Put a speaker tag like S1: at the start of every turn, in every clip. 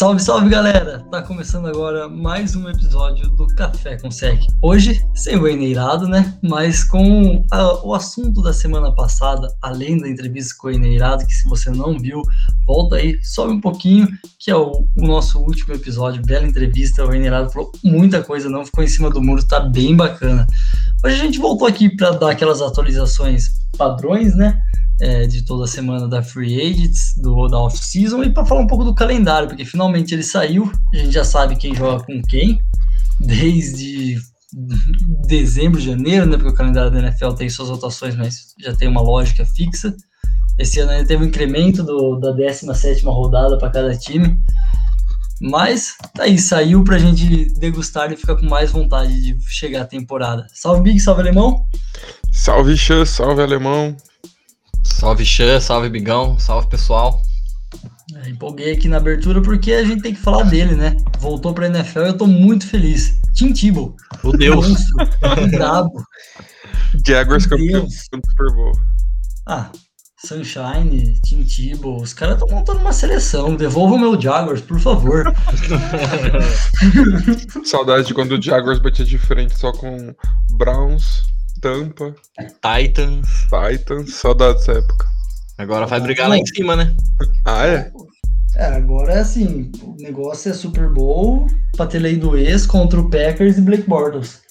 S1: Salve, salve galera! Tá começando agora mais um episódio do Café com Sec. Hoje, sem o Eneirado, né? Mas com a, o assunto da semana passada, além da entrevista com o Eneirado, que se você não viu, volta aí, sobe um pouquinho, que é o, o nosso último episódio, bela entrevista. O Eneirado falou muita coisa, não ficou em cima do muro, tá bem bacana. Hoje a gente voltou aqui para dar aquelas atualizações padrões, né? É, de toda semana da Free Agents, do, da off-season, e para falar um pouco do calendário, porque finalmente ele saiu, a gente já sabe quem joga com quem, desde dezembro, janeiro, né? Porque o calendário da NFL tem suas rotações, mas já tem uma lógica fixa. Esse ano ele teve um incremento do, da 17 rodada para cada time. Mas tá aí, saiu pra gente degustar e ficar com mais vontade de chegar a temporada. Salve Big, salve Alemão!
S2: Salve Xan, salve Alemão!
S3: Salve Xan, salve Bigão, salve pessoal.
S1: É, empolguei aqui na abertura porque a gente tem que falar dele, né? Voltou pra NFL e eu tô muito feliz. Tim Tebow.
S3: O Deus.
S1: brabo.
S2: Jaguars campeão do Super Bowl.
S1: Ah, Sunshine, Tim Tebow, os caras estão montando uma seleção. Devolva o meu Jaguars, por favor.
S2: Saudade de quando o Jaguars batia de frente só com Browns, Tampa.
S3: Titans.
S2: Titans, saudade dessa época.
S3: Agora vai brigar lá em cima, né?
S2: Ah, é?
S1: É, agora é assim, o negócio é Super Bowl, pra ter lei do ex contra o Packers e Blake Bortles.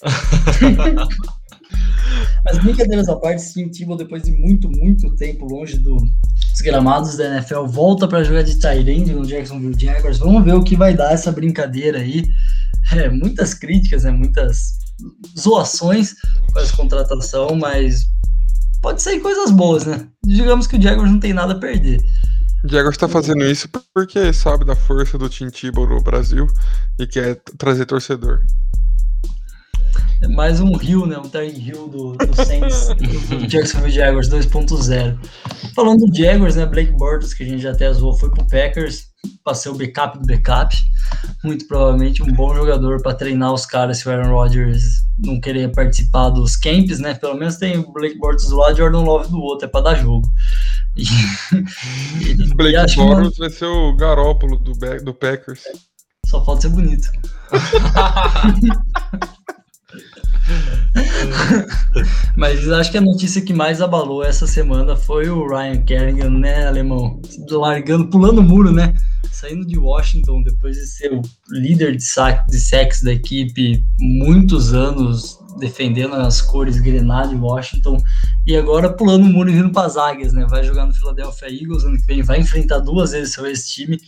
S1: As brincadeiras à parte, Tim Tebow, depois de muito, muito tempo longe do, dos gramados da NFL, volta para jogar de Tyrande no Jacksonville Jaguars. Vamos ver o que vai dar essa brincadeira aí. É, muitas críticas, né, muitas zoações com essa contratação, mas pode sair coisas boas, né? Digamos que o Jaguars não tem nada a perder.
S2: O Jaguars tá fazendo isso porque sabe da força do Tim Tebow no Brasil e quer trazer torcedor.
S1: É mais um Rio, né? Um Terry Hill do, do Saints, do Jacksonville Jaguars 2.0. Falando do Jaguars, né? Blake Bortles, que a gente já até zoou, foi pro Packers, passei o backup do backup. Muito provavelmente um bom jogador para treinar os caras se o Aaron Rodgers não querer participar dos camps, né? Pelo menos tem o Blake Bortles do lado e Jordan Love do outro, é para dar jogo.
S2: E, e, Blake Bortles vai ser o garópolo do, do Packers.
S1: Só falta ser bonito. Mas acho que a notícia que mais abalou essa semana foi o Ryan Kerrigan, né, alemão? Largando, pulando o muro, né? Saindo de Washington depois de ser o líder de, saque, de da equipe, muitos anos defendendo as cores grená de Washington, e agora pulando o muro e vindo para as águias, né? Vai jogar no Philadelphia Eagles ano que vem, vai enfrentar duas vezes seu ex-time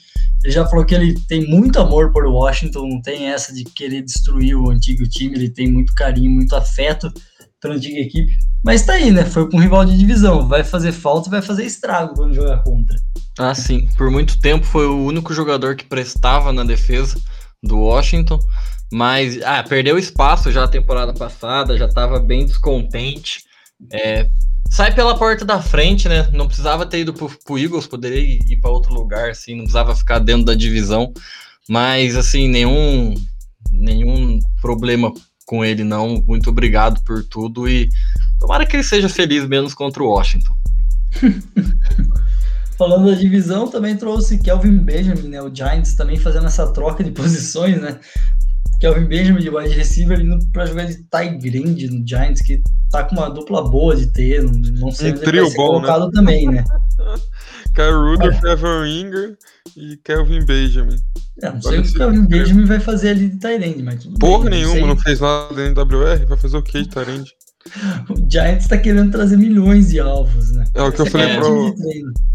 S1: ele já falou que ele tem muito amor por Washington, não tem essa de querer destruir o antigo time, ele tem muito carinho, muito afeto pela antiga equipe. Mas tá aí, né? Foi com um rival de divisão, vai fazer falta, vai fazer estrago quando jogar contra.
S3: Ah, sim. Por muito tempo foi o único jogador que prestava na defesa do Washington, mas ah, perdeu espaço já a temporada passada, já estava bem descontente. É, sai pela porta da frente, né? Não precisava ter ido pro, pro Eagles, poderia ir para outro lugar, assim, não precisava ficar dentro da divisão. Mas, assim, nenhum, nenhum problema com ele, não. Muito obrigado por tudo e tomara que ele seja feliz menos contra o Washington.
S1: Falando da divisão, também trouxe Kelvin Benjamin, né? O Giants também fazendo essa troca de posições, né? Kelvin Benjamin de wide receiver indo para jogar de tie grande no Giants, que tá com uma dupla boa de ter, não sei
S2: um trio bom, colocado
S1: né? também, né?
S2: Kyle Rudolph, é. Evan e Kelvin Benjamin.
S1: É, não sei o que o Kelvin Benjamin vai fazer ali de Tyrande, mas tudo
S2: Porra
S1: bem,
S2: nenhuma, não, não, fez nada dentro do WR, vai fazer o que de Tyrande?
S1: o Giants tá querendo trazer milhões de alvos, né?
S2: É o que eu falei é pro.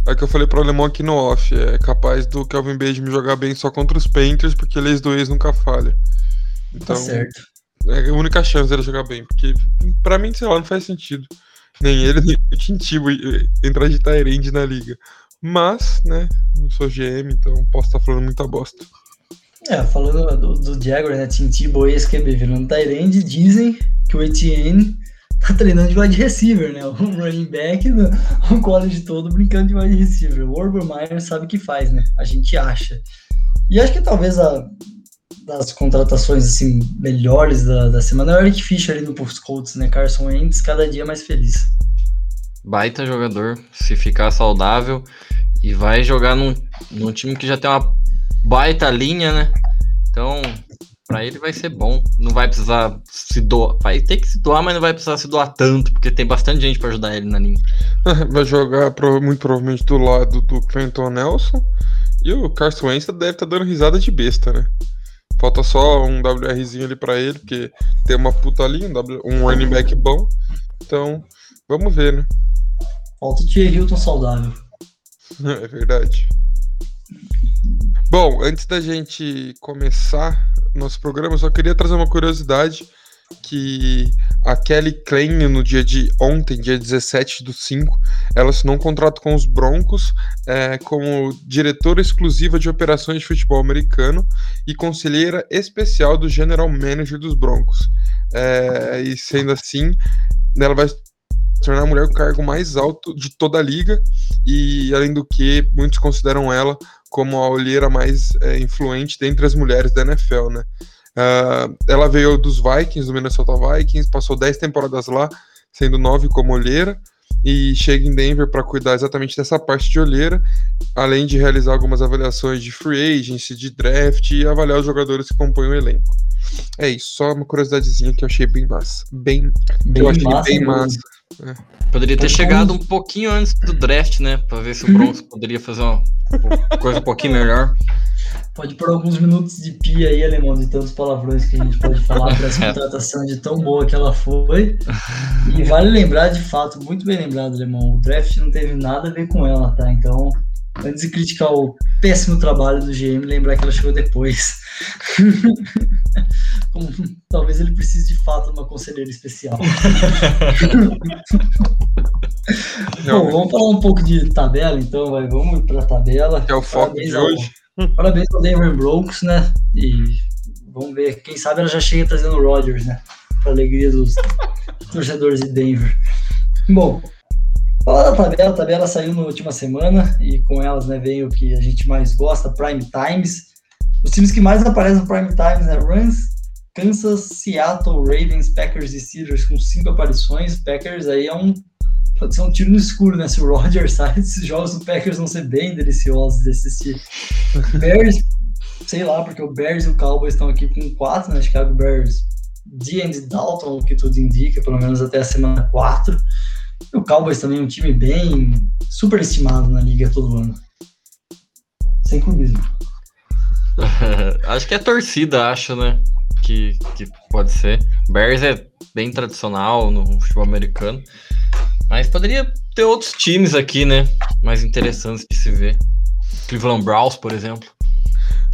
S2: É o que eu falei pro alemão aqui no off. É capaz do Kelvin Benjamin jogar bem só contra os Panthers, porque eles do ex nunca falha.
S1: Tá então, tá certo.
S2: É a única chance dele jogar bem, porque pra mim, sei lá, não faz sentido. Nem ele, nem o Tintibo entrar de Tyrande na liga. Mas, né, não sou GM, então posso estar tá falando muita bosta.
S1: É, falando do, do Jaguar, né, Tintibo e QB virando Tyrande, dizem que o Etienne tá treinando de wide receiver, né? O running back, no, o college todo brincando de wide receiver. O Urban Meyer sabe o que faz, né? A gente acha. E acho que talvez a, das contratações assim melhores da, da semana é o Eric Fischer ali no Colts, né? Carson Wentz cada dia mais feliz.
S3: Baita jogador, se ficar saudável e vai jogar num, num time que já tem uma baita linha, né? Então, para ele vai ser bom. Não vai precisar se doar. Vai ter que se doar, mas não vai precisar se doar tanto, porque tem bastante gente para ajudar ele na linha.
S2: vai jogar muito provavelmente do lado do Quentin Nelson. E o Carson Wentz deve estar tá dando risada de besta, né? Falta só um WRzinho ali para ele, porque tem uma puta ali, um, w, um running back bom. Então, vamos ver, né?
S1: Falta o Thierry Hilton saudável.
S2: É verdade. Bom, antes da gente começar nosso programa, eu só queria trazer uma curiosidade que a Kelly Klein, no dia de ontem, dia 17 do 5, ela assinou um contrato com os Broncos é, como diretora exclusiva de operações de futebol americano e conselheira especial do General Manager dos Broncos. É, e sendo assim, ela vai tornar a mulher o cargo mais alto de toda a liga e, além do que, muitos consideram ela como a olheira mais é, influente dentre as mulheres da NFL, né? Uh, ela veio dos Vikings, do Minnesota Vikings, passou 10 temporadas lá, sendo 9 como olheira, e chega em Denver para cuidar exatamente dessa parte de olheira, além de realizar algumas avaliações de free agency, de draft e avaliar os jogadores que compõem o elenco. É isso, só uma curiosidadezinha que eu achei bem massa. Bem, bem eu achei massa, bem massa.
S3: É. Poderia ter chegado um pouquinho antes do draft, né? Pra ver se o Broncos poderia fazer uma coisa um pouquinho melhor.
S1: Pode pôr alguns minutos de pia aí, alemão, de tantos palavrões que a gente pode falar para essa contratação de tão boa que ela foi. E vale lembrar, de fato, muito bem lembrado, alemão, o draft não teve nada a ver com ela, tá? Então, antes de criticar o péssimo trabalho do GM, lembrar que ela chegou depois. Como, talvez ele precise de fato de uma conselheira especial. Bom, vamos falar um pouco de tabela, então, vai, vamos para a tabela.
S2: Que é o foco Parabéns de hoje.
S1: Ao, parabéns ao Denver Broncos, né? E vamos ver, quem sabe ela já chega trazendo o Rodgers, né? Para alegria dos torcedores de Denver. Bom, Fala da tabela, a tabela saiu na última semana e com elas né, vem o que a gente mais gosta, Prime Times. Os times que mais aparecem no Prime Times, né? Rams, Kansas, Seattle, Ravens, Packers e Steelers com cinco aparições. Packers aí é um pode ser um tiro no escuro, né? Se o Rodgers sai, esses jogos do Packers vão ser bem deliciosos de assistir. Bears, sei lá, porque o Bears e o Cowboys estão aqui com quatro, né? Chicago Bears, D and Dalton, o que tudo indica, pelo menos até a semana 4. E o Cowboys também é um time bem superestimado na liga todo ano. Sem clubismo.
S3: acho que é torcida, acho, né? Que, que pode ser. Bears é bem tradicional no futebol americano. Mas poderia ter outros times aqui, né? Mais interessantes de se ver. Cleveland Browns, por exemplo.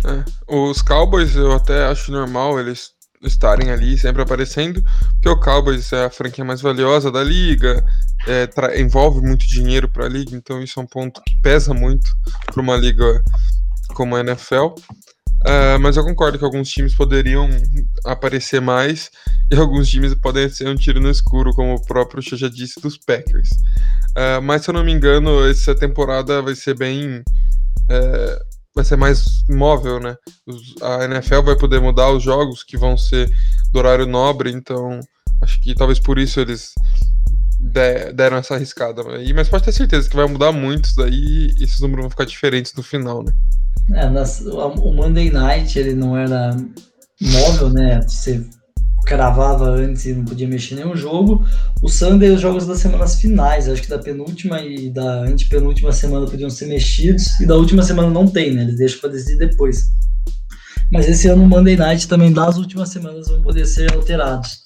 S2: É, os Cowboys eu até acho normal eles estarem ali sempre aparecendo, porque o Cowboys é a franquia mais valiosa da liga, é, envolve muito dinheiro para a liga, então isso é um ponto que pesa muito para uma liga como a NFL. Uh, mas eu concordo que alguns times poderiam aparecer mais e alguns times podem ser um tiro no escuro, como o próprio Xê já disse dos Packers. Uh, mas se eu não me engano, essa temporada vai ser bem. Uh, vai ser mais móvel, né? Os, a NFL vai poder mudar os jogos que vão ser do horário nobre, então acho que talvez por isso eles de, deram essa arriscada aí, mas pode ter certeza que vai mudar muito daí e esses números vão ficar diferentes no final, né?
S1: É, nas, o Monday Night ele não era móvel, né? Você cravava antes e não podia mexer nenhum jogo. O Sunday, os jogos das semanas finais, acho que da penúltima e da antepenúltima semana podiam ser mexidos, e da última semana não tem, né? Eles deixam para decidir depois. Mas esse ano o Monday Night também das últimas semanas vão poder ser alterados.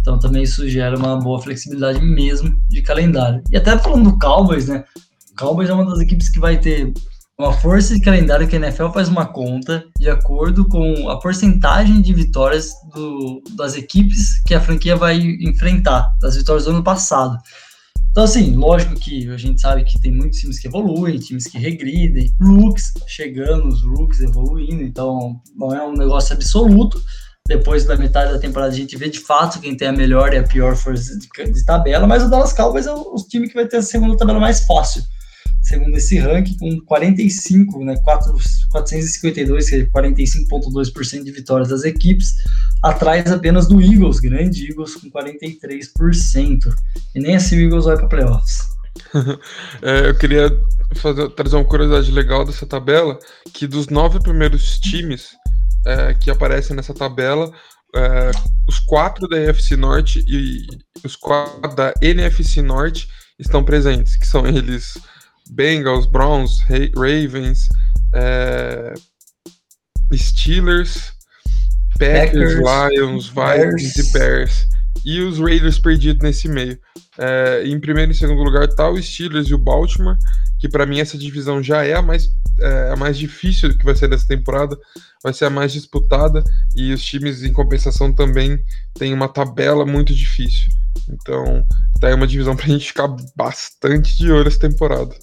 S1: Então também isso gera uma boa flexibilidade mesmo de calendário. E até falando do Cowboys, né? O Cowboys é uma das equipes que vai ter uma força de calendário que a NFL faz uma conta de acordo com a porcentagem de vitórias do, das equipes que a franquia vai enfrentar, das vitórias do ano passado. Então, assim, lógico que a gente sabe que tem muitos times que evoluem, times que regridem, rooks chegando, os rooks evoluindo, então não é um negócio absoluto. Depois da metade da temporada a gente vê de fato quem tem a melhor e a pior força de, de tabela, mas o Dallas Cowboys é o, o time que vai ter a segunda tabela mais fácil segundo esse ranking, com 45, né, 4, 452, que é 45,2% de vitórias das equipes, atrás apenas do Eagles, grande Eagles, com 43%. E nem assim o Eagles vai para playoffs.
S2: é, eu queria fazer, trazer uma curiosidade legal dessa tabela, que dos nove primeiros times é, que aparecem nessa tabela, é, os quatro da NFC Norte e os quatro da NFC Norte estão presentes, que são eles Bengals, Browns, Ravens, é, Steelers, Packers, Packers Lions, Vikings e Bears. E os Raiders perdidos nesse meio. É, em primeiro e segundo lugar tá o Steelers e o Baltimore, que para mim essa divisão já é a mais, é, a mais difícil que vai ser dessa temporada, vai ser a mais disputada, e os times em compensação também têm uma tabela muito difícil. Então, tá aí uma divisão pra gente ficar bastante de olho essa temporada.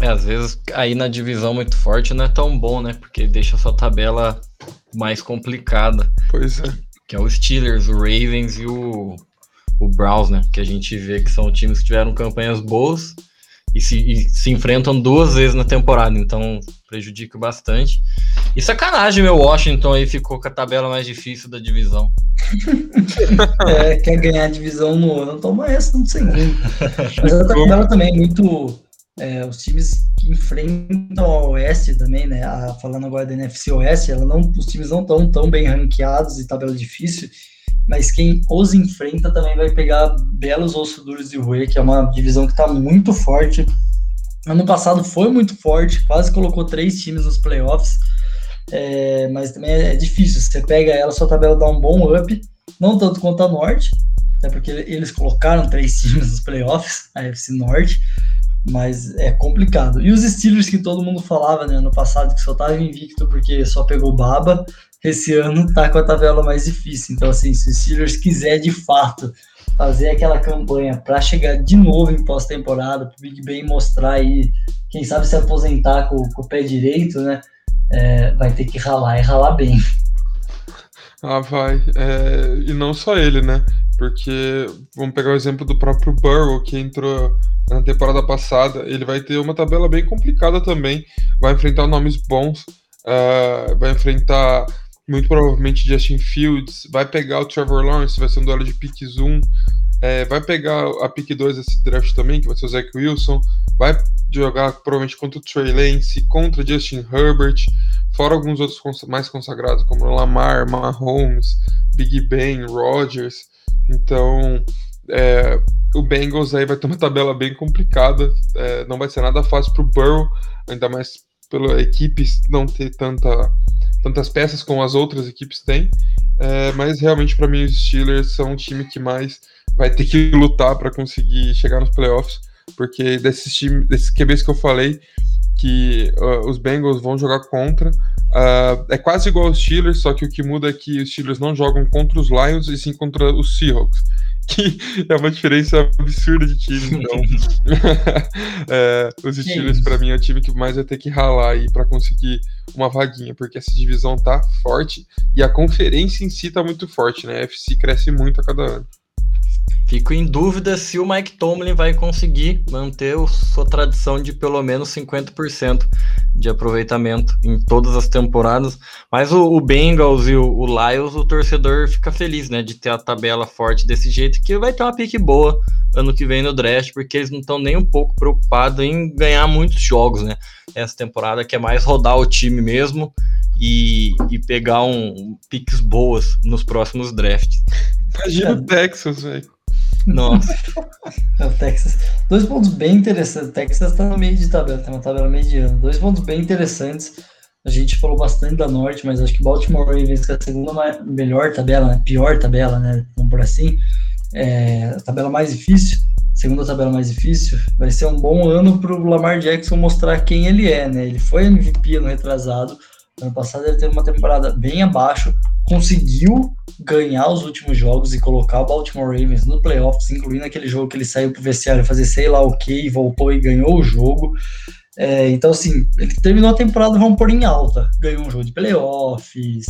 S3: É, às vezes aí na divisão muito forte não é tão bom, né? Porque deixa a sua tabela mais complicada.
S2: Pois é.
S3: Que é o Steelers, o Ravens e o, o Browns, né? Que a gente vê que são times que tiveram campanhas boas e se, e se enfrentam duas vezes na temporada, então prejudica bastante. E sacanagem, meu Washington aí ficou com a tabela mais difícil da divisão.
S1: é, quer ganhar a divisão no ano, toma essa no segundo. Mas a tabela também é muito é, os times que enfrentam a Oeste também, né? A, falando agora da NFC Oeste, ela não, os times não estão tão bem ranqueados e tabela difícil, mas quem os enfrenta também vai pegar belos ossos duros de Rui, que é uma divisão que está muito forte. Ano passado foi muito forte, quase colocou três times nos playoffs, é, mas também é, difícil. Você pega ela, sua tabela dá um bom up, não tanto quanto a Norte, até porque eles colocaram três times nos playoffs, a FC Norte, mas é complicado. E os Steelers que todo mundo falava né, ano passado que só estava invicto porque só pegou baba, esse ano tá com a tabela mais difícil. Então, assim, se o Steelers quiser de fato fazer aquela campanha para chegar de novo em pós-temporada, para o Big Ben mostrar aí, quem sabe se aposentar com, com o pé direito, né? É, vai ter que ralar e ralar bem.
S2: Ah, vai. É, e não só ele, né? Porque vamos pegar o exemplo do próprio Burrow, que entrou na temporada passada. Ele vai ter uma tabela bem complicada também. Vai enfrentar nomes bons. Uh, vai enfrentar muito provavelmente Justin Fields. Vai pegar o Trevor Lawrence, vai ser um duelo de piques 1. É, vai pegar a pick 2 desse draft também, que vai ser o Zach Wilson. Vai jogar provavelmente contra o Trey Lance, contra Justin Herbert, fora alguns outros mais consagrados, como Lamar, Mahomes, Big Ben, Rodgers. Então, é, o Bengals aí vai ter uma tabela bem complicada. É, não vai ser nada fácil para o Burrow, ainda mais pela equipe não ter tanta, tantas peças como as outras equipes têm. É, mas realmente, para mim, os Steelers são um time que mais vai ter que lutar para conseguir chegar nos playoffs, porque desses times, desses QBs que eu falei, que uh, os Bengals vão jogar contra. Uh, é quase igual aos Steelers, só que o que muda é que os Steelers não jogam contra os Lions e sim contra os Seahawks, que é uma diferença absurda de time. Então, é, os Steelers para mim é o time que mais vai ter que ralar aí para conseguir uma vaguinha, porque essa divisão tá forte e a conferência em si tá muito forte, né? A FC cresce muito a cada ano.
S3: Fico em dúvida se o Mike Tomlin vai conseguir manter sua tradição de pelo menos 50% de aproveitamento em todas as temporadas. Mas o, o Bengals e o, o, Lions, o torcedor fica feliz, né, de ter a tabela forte desse jeito, que vai ter uma pique boa ano que vem no draft, porque eles não estão nem um pouco preocupados em ganhar muitos jogos, né? Essa temporada que é mais rodar o time mesmo e, e pegar um, um piques boas nos próximos drafts.
S2: Imagina o Texas, velho.
S3: Nossa.
S1: É o Texas. Dois pontos bem interessantes. O Texas está no meio de tabela, tem uma tabela mediana. Dois pontos bem interessantes. A gente falou bastante da Norte, mas acho que Baltimore Ravens, que é a segunda melhor tabela, né? pior tabela, né? Vamos por assim. É, a tabela mais difícil, segunda tabela mais difícil, vai ser um bom ano para o Lamar Jackson mostrar quem ele é, né? Ele foi MVP no retrasado, ano passado ele teve uma temporada bem abaixo, conseguiu ganhar os últimos jogos e colocar o Baltimore Ravens no playoffs, incluindo aquele jogo que ele saiu pro vestiário fazer sei lá o que, voltou e ganhou o jogo. É, então, assim, ele terminou a temporada, vamos pôr em alta. Ganhou um jogo de playoffs,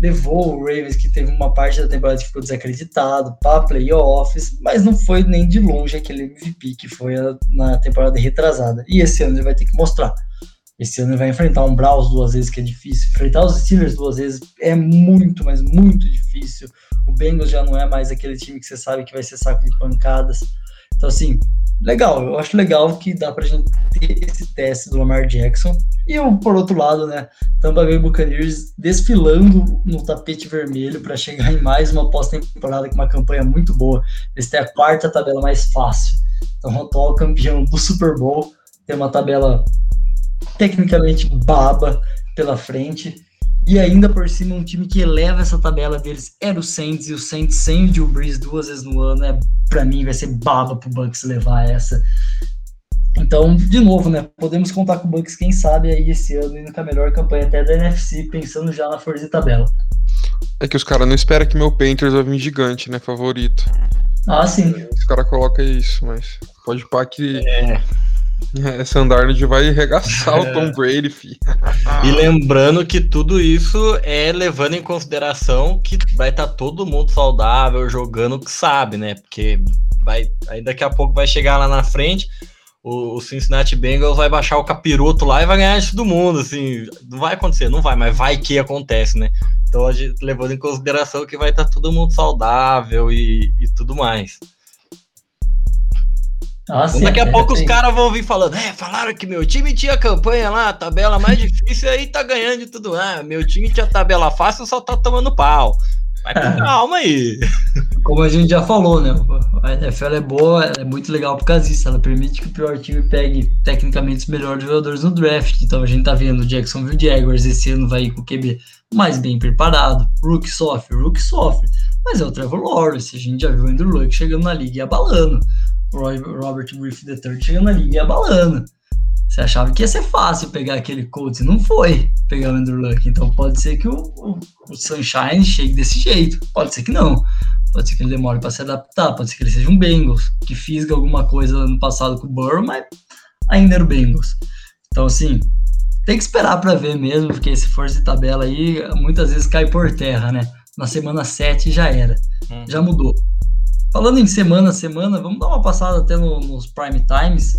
S1: levou o Ravens, que teve uma parte da temporada que ficou desacreditado, para playoffs, mas não foi nem de longe aquele MVP que foi a, na temporada retrasada. E esse ano ele vai ter que mostrar. Esse ano ele vai enfrentar um Browns duas vezes, que é difícil. Enfrentar os Steelers duas vezes é muito, mas muito difícil. O Bengals já não é mais aquele time que você sabe que vai ser saco de pancadas. Então, assim, legal, eu acho legal que dá pra gente ter esse teste do Lamar Jackson. E eu, por outro lado, né, Tampa Bay Buccaneers desfilando no tapete vermelho para chegar em mais uma pós-temporada com uma campanha muito boa. Eles têm a quarta tabela mais fácil. Então, o atual campeão do Super Bowl tem uma tabela tecnicamente baba pela frente. E ainda por cima, um time que eleva essa tabela deles era o Saints, e o Saints sem o Drew Brees duas vezes no ano, é, para mim vai ser baba pro Bucks levar essa. Então, de novo, né? Podemos contar com o Bucks, quem sabe, aí esse ano indo com a melhor campanha até da NFC, pensando já na força de tabela.
S2: É que os caras não esperam que meu Panthers vai vir gigante, né? Favorito.
S1: Ah, sim.
S2: Os caras colocam isso, mas pode pá que. É. Essa Andarnold vai arregaçar é. o Tom Brady, fi.
S3: E lembrando que tudo isso é levando em consideração que vai estar tá todo mundo saudável, jogando o que sabe, né? Porque vai, aí daqui a pouco vai chegar lá na frente, o, Cincinnati Bengals vai baixar o capiroto lá e vai ganhar isso do mundo, assim. Não vai acontecer, não vai, mas vai que acontece, né? Então, a gente, levando em consideração que vai estar tá todo mundo saudável e, e tudo mais. Nossa, daqui a é, pouco é, os caras vão vir falando, é, falaram que meu time tinha campanha lá, tabela mais difícil, aí tá ganhando de tudo. Ah, meu time tinha tabela fácil, só tá tomando pau. Vai com calma aí.
S1: Como a gente já falou, né? A NFL é boa, é muito legal por causa disso. Ela permite que o pior time pegue tecnicamente os melhores jogadores no draft. Então a gente tá vendo o Jacksonville Jaguars esse ano vai ir com o QB mais bem preparado. Rook sofre, Rook sofre. Mas é o Trevor Lawrence. A gente já viu o Andrew Luck chegando na liga e abalando. Robert Griffith III chegando na liga e abalando. Você achava que ia ser fácil pegar aquele Colts e não foi pegar o Andrew Luck. Então pode ser que o, o, o, Sunshine chegue desse jeito. Pode ser que não. Pode ser que ele demore para se adaptar. Pode ser que ele seja um Bengals, que fisga alguma coisa no passado com o Burrow, mas ainda era o Bengals. Então, assim, tem que esperar para ver mesmo, porque esse força de tabela aí muitas vezes cai por terra, né? Na semana 7 já era. Hum. Já mudou. Falando em semana a semana, vamos dar uma passada até no, nos prime times.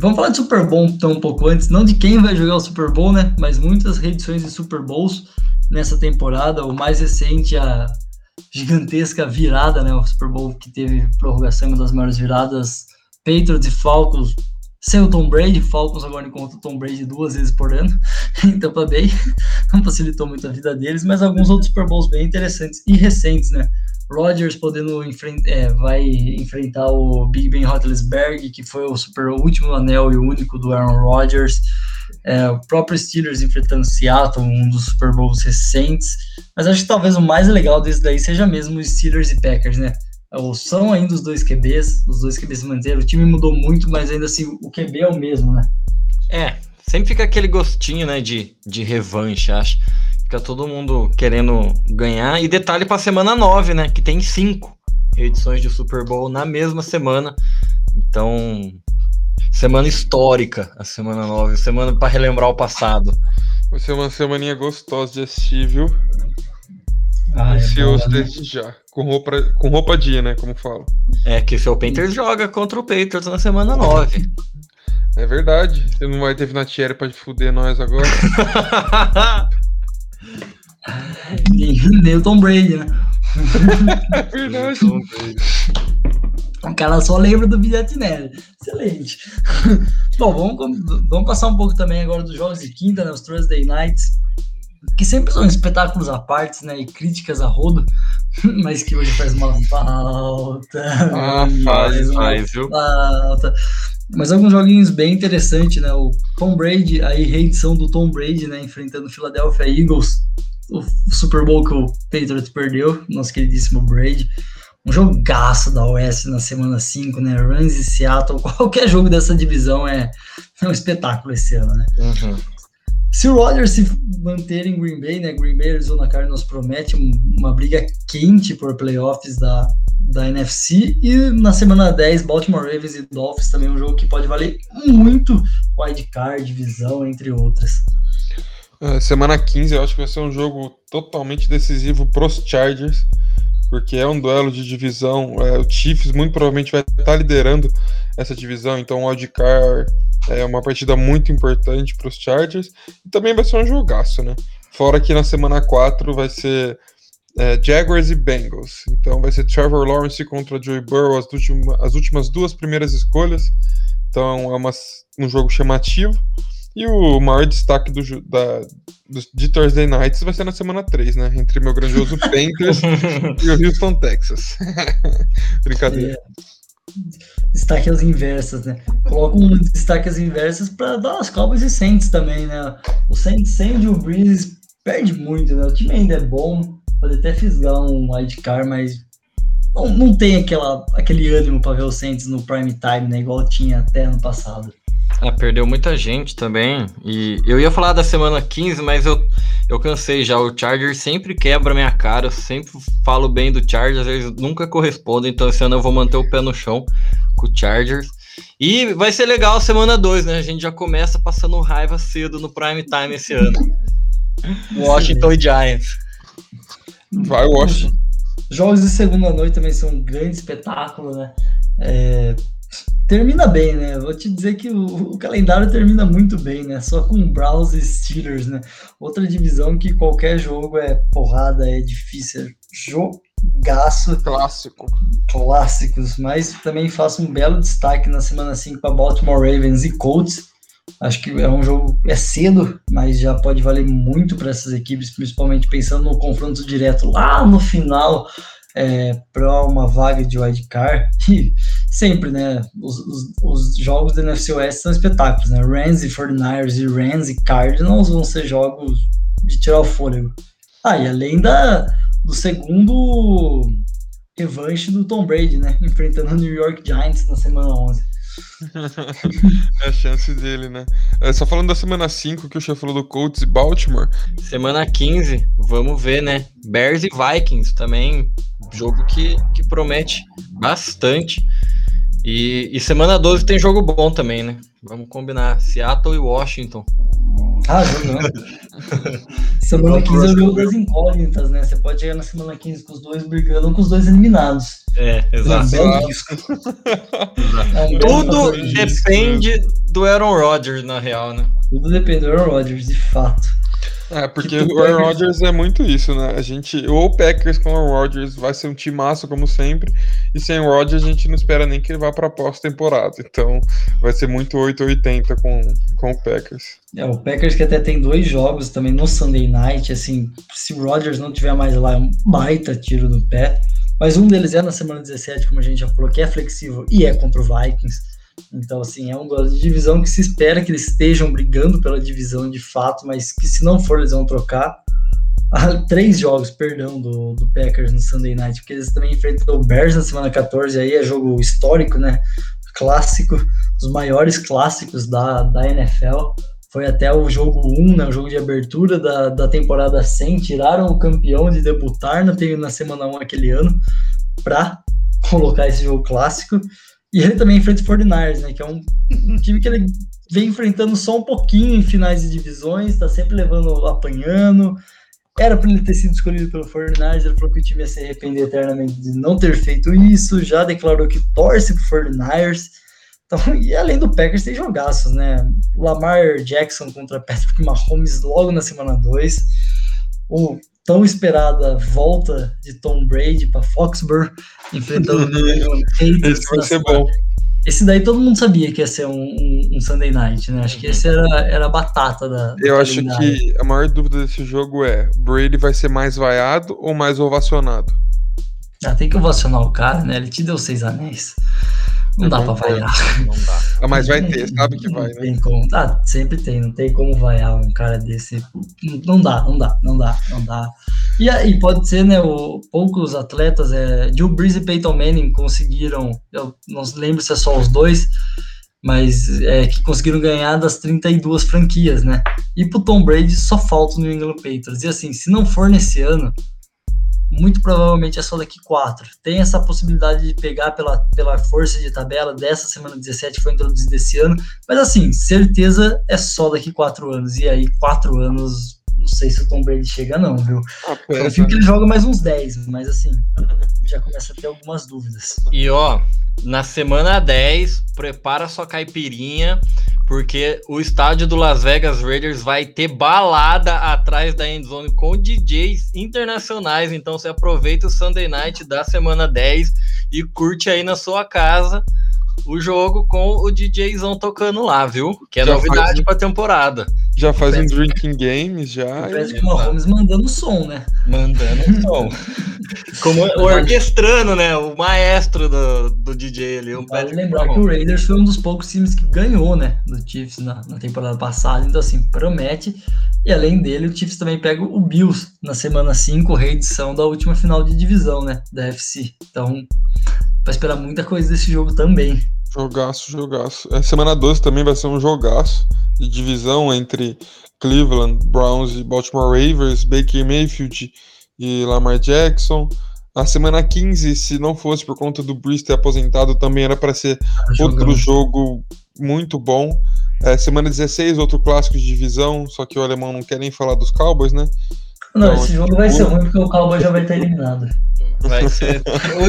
S1: Vamos falar de Super Bowl então um pouco antes, não de quem vai jogar o Super Bowl, né? Mas muitas reedições de Super Bowls nessa temporada. O mais recente, a gigantesca virada, né? O Super Bowl que teve prorrogação, uma das maiores viradas. Patriots e Falcons sem o Tom Brady, Falcons agora encontra o Tom Brady duas vezes por ano, então tá bem, não facilitou muito a vida deles, mas alguns outros Super Bowls bem interessantes e recentes, né? Rodgers podendo enfrentar, é, vai enfrentar o Big Ben Roethlisberger, que foi o super último anel e único do Aaron Rodgers. É, o próprio Steelers enfrentando Seattle, um dos Super Bowls recentes. Mas acho que talvez o mais legal desse daí seja mesmo os Steelers e Packers, né? São ainda os dois QBs, os dois QBs se manteram. O time mudou muito, mas ainda assim o QB é o mesmo, né?
S3: É, sempre fica aquele gostinho, né, de, de revanche, acho. Fica todo mundo querendo ganhar. E detalhe para a semana 9, né? Que tem cinco edições de Super Bowl na mesma semana. Então, semana histórica, a semana 9, semana para relembrar o passado.
S2: Vai ser uma semaninha gostosa de assistir, viu? Ah, Ansioso é desde já. Com roupa, com roupa dia, né? Como falo.
S3: É que o seu Panthers joga contra o Patriots na semana 9.
S2: É verdade. Você não vai ter Vinatieri pra fuder nós agora.
S1: Nem o Tom Brady, né? Verdade. O cara só lembra do Vietnam. Excelente. Bom, vamos, vamos passar um pouco também agora dos jogos de quinta, né? Os Thursday Nights. Que sempre são espetáculos à parte, né? E críticas a rodo. Mas que hoje faz uma falta.
S3: Ah, faz, faz, viu?
S1: Falta. Mas alguns joguinhos bem interessantes, né? O Tom Brady, aí reedição do Tom Brady, né? Enfrentando o Philadelphia Eagles o Super Bowl que o Patriots perdeu, nosso queridíssimo Brady. Um jogaço da Oeste na semana 5, né? Rams e Seattle, qualquer jogo dessa divisão é, é um espetáculo esse ano, né? Uhum. Se o Rodgers se manter em Green Bay, né? Green Bay Arizona Cardinals promete uma briga quente por playoffs da, da NFC. E na semana 10, Baltimore Ravens e Dolphins também um jogo que pode valer muito wild card, divisão, entre outras.
S2: É, semana 15 eu acho que vai ser um jogo totalmente decisivo pros Chargers, porque é um duelo de divisão. É, o Chiefs muito provavelmente vai estar liderando essa divisão, então o wildcard é uma partida muito importante para os Chargers. E também vai ser um jogaço, né? Fora que na semana 4 vai ser é, Jaguars e Bengals. Então vai ser Trevor Lawrence contra Joey Burrow, as, última, as últimas duas primeiras escolhas. Então é uma, um jogo chamativo. E o maior destaque do, da, do, de Thursday Nights vai ser na semana 3, né? Entre meu grandioso Panthers e o Houston, Texas. Brincadeira.
S1: É. Destaque às inversas, né? Coloca um destaque às inversas para dar as Cowboys e Saints também, né? O Saints sem o Breeze perde muito, né? O time ainda é bom, pode até fisgar um wildcard, mas não, não tem aquela, aquele ânimo para ver o Saints no prime time, né? Igual tinha até ano passado.
S3: Ah, perdeu muita gente também. E eu ia falar da semana 15, mas eu, eu cansei já. O Chargers sempre quebra minha cara. Eu sempre falo bem do Chargers, eles nunca correspondem. Então esse ano eu vou manter o pé no chão com o Chargers. E vai ser legal a semana 2, né? A gente já começa passando raiva cedo no prime time esse ano. Washington e Giants.
S2: Vai, Washington.
S1: Jogos de segunda noite também são um grande espetáculo, né? É, termina bem, né? Vou te dizer que o, o, calendário termina muito bem, né? Só com Browns e Steelers, né? Outra divisão que qualquer jogo é porrada, é difícil. Jogaço.
S2: Clássico.
S1: Clássicos, mas também faço um belo destaque na semana 5 para Baltimore Ravens e Colts Acho que é um jogo é cedo, mas já pode valer muito para essas equipes, principalmente pensando no confronto direto lá no final é, para uma vaga de wildcard. E sempre, né? Os, os, os, jogos da NFC West são espetáculos, né? Rams e 49ers e Rams e Cardinals vão ser jogos de tirar o fôlego. Ah, e além da, do segundo revanche do Tom Brady, né? Enfrentando o New York Giants na semana 11.
S2: é a chance dele, né? É, só falando da semana 5 que o chefe falou do Colts e Baltimore.
S3: Semana 15, vamos ver, né? Bears e Vikings também, jogo que, que promete bastante. E, e semana 12 tem jogo bom também, né? Vamos combinar. Seattle e Washington.
S1: Ah, não. semana 15 é o jogo das incógnitas, né? Você pode chegar na semana 15 com os dois brigando com os dois eliminados.
S3: É, exato. É um risco. É um Tudo depende do Aaron Rodgers, na real, né?
S1: Tudo depende do Aaron Rodgers, de fato.
S2: É, porque o Aaron Rodgers é muito isso, né? A gente, ou o Packers com o Aaron Rodgers vai ser um time massa como sempre, e sem o Rodgers a gente não espera nem que ele vá para a pós-temporada. Então, vai ser muito 880 com, com o Packers.
S1: É, o Packers que até tem dois jogos também no Sunday Night, assim, se o Rodgers não tiver mais lá, é um baita tiro no pé. Mas um deles é na semana 17, como a gente já falou, que é flexível e é contra o Vikings. Então, assim, é um de divisão que se espera que eles estejam brigando pela divisão de fato, mas que se não for, eles vão trocar. Há três jogos, perdão, do, do Packers no Sunday Night, porque eles também enfrentam o Bears na semana 14, aí é jogo histórico, né? Clássico, os maiores clássicos da, da NFL. Foi até o jogo 1, né, o jogo de abertura da, da temporada 100. Tiraram o campeão de debutar na, na semana 1 aquele ano para colocar esse jogo clássico. E ele também enfrenta o 49ers, né? Que é um, time que ele vem enfrentando só um pouquinho em finais de divisões, tá sempre levando, apanhando. Era para ele ter sido escolhido pelo 49ers, ele falou que o time ia se arrepender eternamente de não ter feito isso, já declarou que torce pro 49ers. Então, e além do Packers, tem jogaços, né? Lamar Jackson contra Patrick Mahomes logo na semana 2. O tão esperada volta de Tom Brady para Foxborough, enfrentando o
S2: Esse vai ser bom.
S1: Esse daí todo mundo sabia que ia ser um, um, um Sunday Night, né? Acho que esse era, era a batata da.
S2: Eu acho que a maior dúvida desse jogo é: Brady vai ser mais vaiado ou mais ovacionado?
S1: Ah, tem que ovacionar o cara, né? Ele te deu seis anéis. Não dá pra vaiar. Não dá.
S2: Ah, mas vai ter, sabe que vai,
S1: né? Tem como. Ah, sempre tem, não tem como vaiar um cara desse. Não dá, não dá, não dá, não dá. E aí, pode ser, né? O, poucos atletas, é, Drew Brees e Peyton Manning conseguiram, eu não lembro se é só os dois, mas é, que conseguiram ganhar das 32 franquias, né? E pro Tom Brady só falta o New England Patriots. E assim, se não for nesse ano, muito provavelmente é só daqui quatro. Tem essa possibilidade de pegar pela, pela força de tabela dessa semana 17 que foi introduzida desse ano, mas assim, certeza é só daqui quatro anos. E aí, quatro anos, não sei se o Tom Brady chega, não, viu? Ah, Eu fico que ele joga mais uns 10, mas assim, já começa a ter algumas dúvidas.
S3: E ó, na semana 10, prepara sua caipirinha, porque o estádio do Las Vegas Raiders vai ter balada atrás da endzone com DJs internacionais. Então você aproveita o Sunday Night da semana 10 e curte aí na sua casa o jogo com o DJzão tocando lá, viu? Que é
S2: Já
S3: novidade
S2: faz-
S3: pra temporada.
S2: Já faz um drinking games, já.
S1: Parece que o Mahomes mandando som, né?
S3: Mandando um som. Como o orquestrando, né? O maestro do, do DJ ali. Um
S1: Vale lembrar que
S3: Mahomes.
S1: o Raiders foi um dos poucos times que ganhou, né? Do Chiefs na, na temporada passada. Então, assim, promete. E além dele, o Chiefs também pega o Bills na semana 5, reedição da última final de divisão, né? Da FC. Então, vai esperar muita coisa desse jogo também.
S2: Jogaço, jogaço. É, semana 12 também vai ser um jogaço de divisão entre Cleveland Browns e Baltimore Ravens, Baker Mayfield e Lamar Jackson. A semana 15, se não fosse por conta do Brees ter aposentado, também era para ser outro
S1: Jogão.
S2: jogo muito bom. É, semana 16, outro clássico de divisão, só que o alemão não quer nem falar dos Cowboys, né?
S1: Não,
S2: Então,
S1: esse jogo vai ser ruim porque o Cowboy já vai estar eliminado.
S3: Vai ser.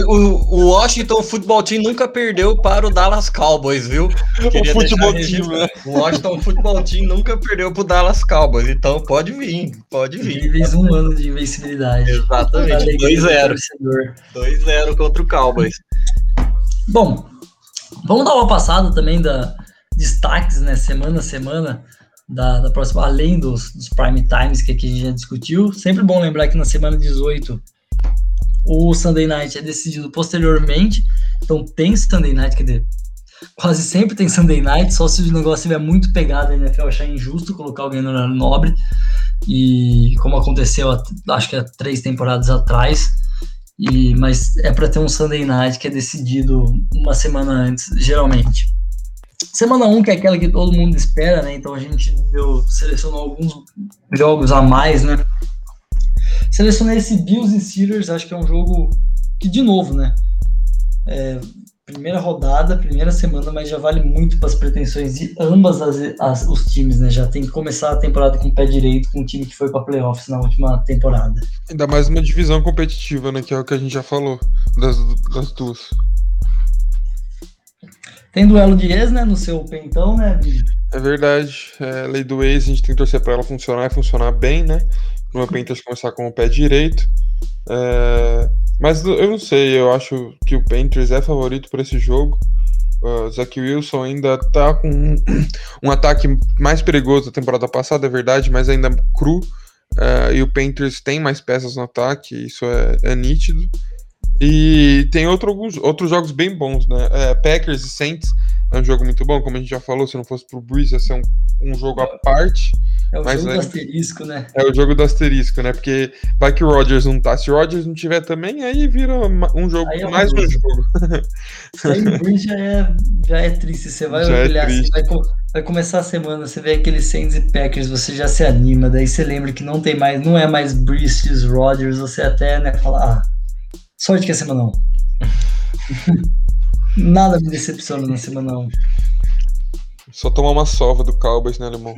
S3: O, o- o Washington Football Team nunca perdeu para o Dallas Cowboys, viu? Queria
S2: o futebol time, né?
S3: O Washington Football Team nunca perdeu para o Dallas Cowboys, então pode vir, pode vir.
S1: Incríveis um ano de invencibilidade.
S3: Exatamente,
S1: Alegria do
S3: 2-0.
S1: torcedor.
S3: 2-0 contra o Cowboys.
S1: Bom, vamos dar uma passada também da destaques, né, semana a semana da, da próxima, além dos, dos prime times que aqui a gente já discutiu. Sempre bom lembrar que na semana 18 o Sunday Night é decidido posteriormente, então tem Sunday Night, quer dizer, quase sempre tem Sunday Night, só se o negócio estiver muito pegado, a NFL achar injusto colocar alguém no horário nobre, e como aconteceu, acho que há três temporadas atrás, e, mas é para ter um Sunday Night que é decidido uma semana antes, geralmente. Semana 1, que é aquela que todo mundo espera, né? Então a gente deu, selecionou alguns jogos a mais, né? Selecionei esse Bills e Steelers, acho que é um jogo que, de novo, né? É, primeira rodada, primeira semana, mas já vale muito para as pretensões de ambas as, as- os times, né? Já tem que começar a temporada com o pé direito, com o time que foi para playoffs na última temporada.
S2: Ainda mais uma divisão competitiva, né? Que é o que a gente já falou das, das duas.
S1: Tem duelo de ex, né? No seu pentão, né?
S2: É verdade. É, lei do ex, a gente tem que torcer para ela funcionar e funcionar bem, né? O meu Panthers começar com o pé direito. É, mas eu não sei, eu acho que o Panthers é favorito para esse jogo. O Zach Wilson ainda tá com um, um ataque mais perigoso da temporada passada, é verdade, mas ainda cru. É, e o Panthers tem mais peças no ataque, isso é, é nítido. E tem outro, alguns, outros jogos bem bons, né? É, Packers e Saints é um jogo muito bom, como a gente já falou, se não fosse pro Breeze, ia ser um, um jogo à parte.
S1: É o
S2: Mas
S1: jogo
S2: é-
S1: do asterisco, né?
S2: É o jogo do asterisco, né? Porque vai que o Rodgers não tá. Se o Rodgers não tiver também, aí vira um jogo,
S1: é
S2: mais um jogo.
S1: Sem Breeze já é, já é triste. Você vai
S2: Já é
S1: olhar assim,
S2: triste.
S1: vai, vai começar a semana, você vê aqueles Saints e Packers, você já se anima, daí você lembra que não tem mais, não é mais Breeze, Rodgers, você até, né, fala, ah, sorte que é semana 1. Nada me decepciona na semana 1.
S2: Só tomar uma sova do Cowboys, né, alemão?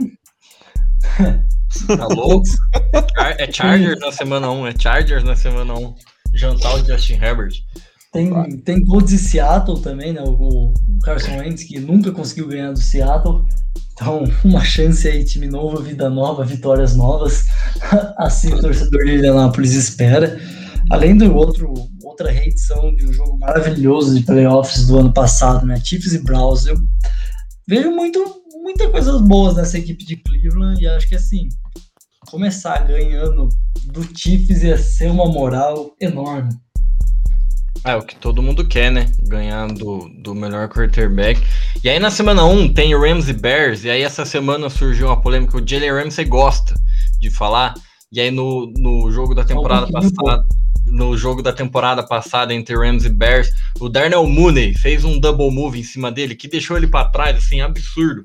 S3: Tá louco? Char- É Chargers na semana 1, é Chargers na semana 1. Jantar o Justin Herbert.
S1: Tem, tem Colts e Seattle também, né? O, o Carson Wentz, que nunca conseguiu ganhar do Seattle. Então, uma chance aí, time novo, vida nova, vitórias novas. Assim o torcedor de Indianapolis espera. Além do outro, outra reedição de um jogo maravilhoso de playoffs do ano passado, né? Chiefs e Browns. Eu vejo muito, muitas coisas boas nessa equipe de Cleveland e acho que assim, começar ganhando do Chiefs ia ser uma moral enorme.
S3: É o que todo mundo quer, né? Ganhar do, do melhor quarterback. E aí na semana 1 tem Rams e Bears. E aí essa semana surgiu uma polêmica. O Jalen Ramsey gosta de falar. E aí no, no jogo da temporada passada. No jogo da temporada passada entre Rams e Bears, o Darnell Mooney fez um double move em cima dele que deixou ele para trás, assim, absurdo.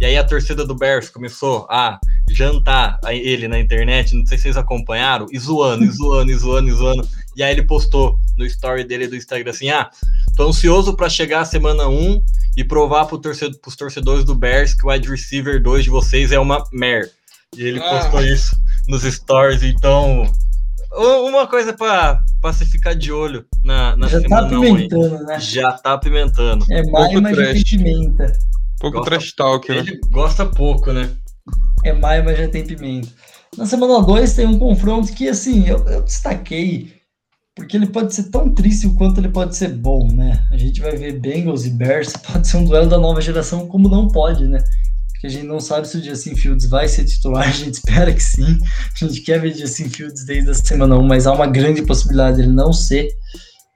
S3: E aí a torcida do Bears começou a jantar a ele na internet, não sei se vocês acompanharam, e zoando, e zoando, e zoando, e zoando. E aí ele postou no story dele do Instagram assim: ah, tô ansioso para chegar a semana 1 e provar pro torcedor, pros torcedores do Bears que o wide receiver 2 de vocês é uma mer. E ele
S2: Ah.
S3: postou isso nos stories, então. Uma coisa para se ficar de olho na, na
S1: Já tá
S3: semana 1 aí.
S1: apimentando, né?
S3: Já tá apimentando.
S1: É maio, mas já tem
S2: trash.
S1: pimenta.
S2: Pouco
S3: Gosta-
S2: trash talk, né?
S3: Ele gosta pouco, né?
S1: É maio, mas já tem pimenta. Na semana 2 tem um confronto que, assim, eu, eu destaquei, porque ele pode ser tão triste o quanto ele pode ser bom, né? A gente vai ver Bengals e Bears, pode ser um duelo da nova geração, como não pode, né? Porque a gente não sabe se o Justin Fields vai ser titular, a gente espera que sim. A gente quer ver Justin Fields desde a semana 1, mas há uma grande possibilidade dele não ser.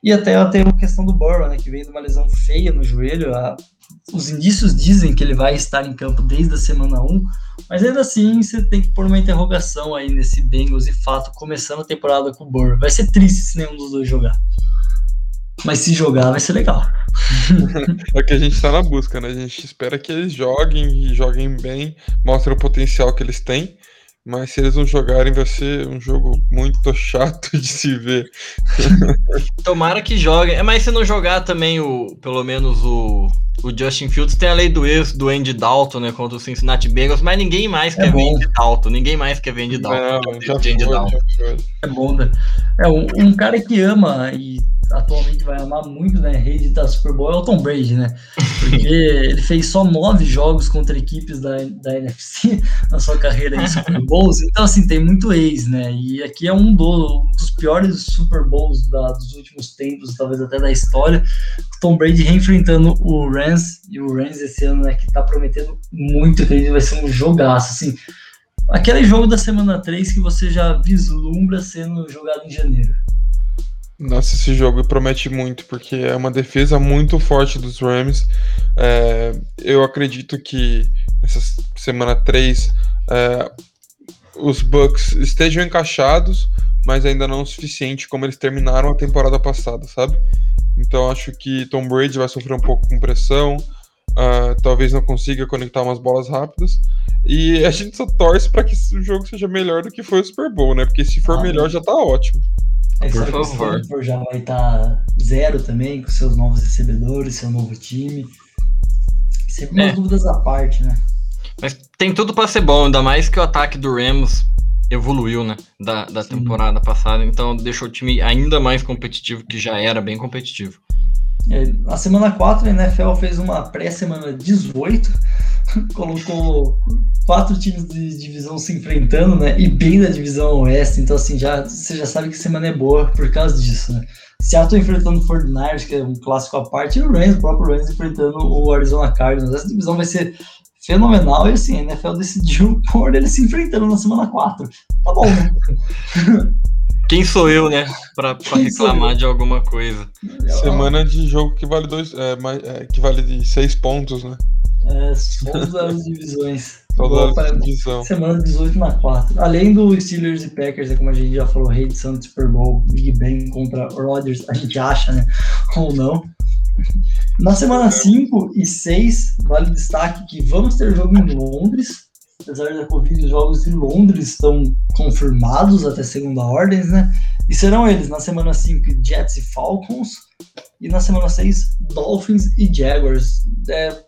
S1: E até tem a questão do Burrow, né, que vem de uma lesão feia no joelho. A- os indícios dizem que ele vai estar em campo desde a semana 1, mas ainda assim você tem que pôr uma interrogação aí nesse Bengals e fato, começando a temporada com o Burrow. Vai ser triste se nenhum dos dois jogar. Mas se jogar, vai ser legal.
S2: É o que a gente tá na busca, né? A gente espera que eles joguem e joguem bem, mostrem o potencial que eles têm. Mas se eles não jogarem, vai ser um jogo muito chato de se ver.
S3: Tomara que joguem. É, mas se não jogar também, o, pelo menos o, o Justin Fields tem a lei do ex do Andy Dalton, né? Contra o Cincinnati Bengals, mas ninguém mais
S1: É
S3: quer ver
S1: bom.
S3: Andy Dalton. Ninguém mais quer ver Andy Dalton.
S2: Não, já
S3: de Andy
S2: foi,
S3: Dalton.
S2: já foi.
S1: É bom, né? É, um, um cara que ama e atualmente vai amar muito, né, rede da Super Bowl é o Tom Brady, né? Porque ele fez só nove jogos contra equipes da, da NFC na sua carreira em Super Bowls, então assim, tem muito ex, né? E aqui é um, do- um dos piores Super Bowls da- dos últimos tempos, talvez até da história. O Tom Brady reenfrentando o Rams, e o Rams esse ano, né, que tá prometendo muito, acredito, vai ser um jogaço, assim. Aquele jogo da semana 3 que você já vislumbra sendo jogado em janeiro.
S2: Nossa, esse jogo promete muito, porque é uma defesa muito forte dos Rams. É, eu acredito que nessa semana 3 é, os Bucks estejam encaixados, mas ainda não o suficiente como eles terminaram a temporada passada, sabe? Então acho que Tom Brady vai sofrer um pouco com pressão, ah, talvez não consiga conectar umas bolas rápidas. E a gente só torce para que o jogo seja melhor do que foi o Super Bowl, né? Porque se for
S1: Ah,
S2: melhor já tá ótimo.
S1: Aí
S3: Por
S1: o
S3: favor.
S1: Stanford já vai estar zero também, com seus novos recebedores, seu novo time. Sempre umas
S3: É.
S1: dúvidas à parte, né?
S3: Mas tem tudo pra ser bom, ainda mais que o ataque do Rams evoluiu, né? Da, da
S1: Sim.
S3: temporada passada. Então deixou o time ainda mais competitivo, que já era bem competitivo.
S1: É, na semana 4, a NFL fez uma pré-semana 18, colocou quatro times de divisão se enfrentando, né? E bem da divisão oeste, então assim, já, você já sabe que semana é boa por causa disso, né? Seattle enfrentando o 49ers, que é um clássico à parte, e o Rams, o próprio Rams enfrentando o Arizona Cardinals. Essa divisão vai ser fenomenal e assim, a NFL decidiu pôr eles se enfrentando na semana 4. Tá bom, né?
S3: Quem sou eu, né? Pra, pra reclamar de alguma coisa.
S2: Semana de jogo que vale dois, é, é, que vale de seis pontos, né?
S1: É, somos das divisões.
S2: Divisão.
S1: Semana 18 na 4. Além do Steelers e Packers, é como a gente já falou, rei de Santos Super Bowl, Big Ben contra Rodgers, a gente acha, né? Ou não. Na semana 5 e 6, vale destaque que vamos ter jogo em Londres. Apesar da Covid, os jogos de Londres estão confirmados até segunda ordem, né? E serão eles na semana 5 Jets e Falcons. E na semana 6, Dolphins e Jaguars. É,